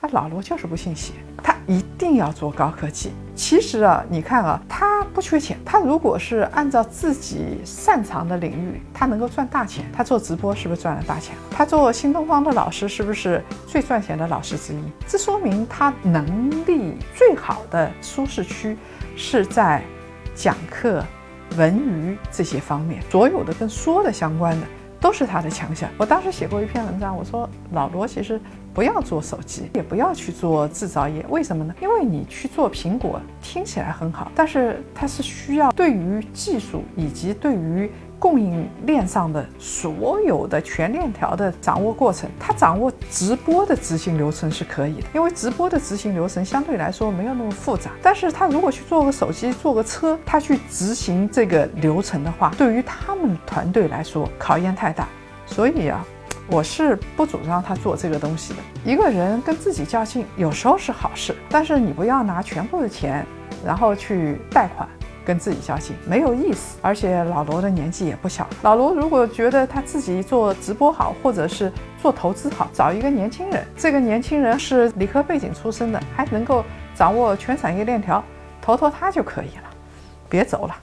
他老罗就是不信邪，他一定要做高科技。其实啊，你看啊，他不缺钱，他如果是按照自己擅长的领域，他能够赚大钱。他做直播是不是赚了大钱？他做新东方的老师是不是最赚钱的老师之一？这说明他能力最好的舒适区是在讲课、文娱这些方面，所有的跟说的相关的。都是他的强项。我当时写过一篇文章，我说老罗其实不要做手机，也不要去做制造业，为什么呢？因为你去做苹果听起来很好，但是它是需要对于技术以及对于。供应链上的所有的全链条的掌握过程，他掌握直播的执行流程是可以的，因为直播的执行流程相对来说没有那么复杂。但是他如果去做个手机、做个车，他去执行这个流程的话，对于他们团队来说考验太大。所以啊，我是不主张他做这个东西的。一个人跟自己较劲，有时候是好事，但是你不要拿全部的钱，然后去贷款。跟自己较劲没有意思，而且老罗的年纪也不小。老罗如果觉得他自己做直播好，或者是做投资好，找一个年轻人，这个年轻人是理科背景出身的，还能够掌握全产业链条，投投他就可以了，别走了。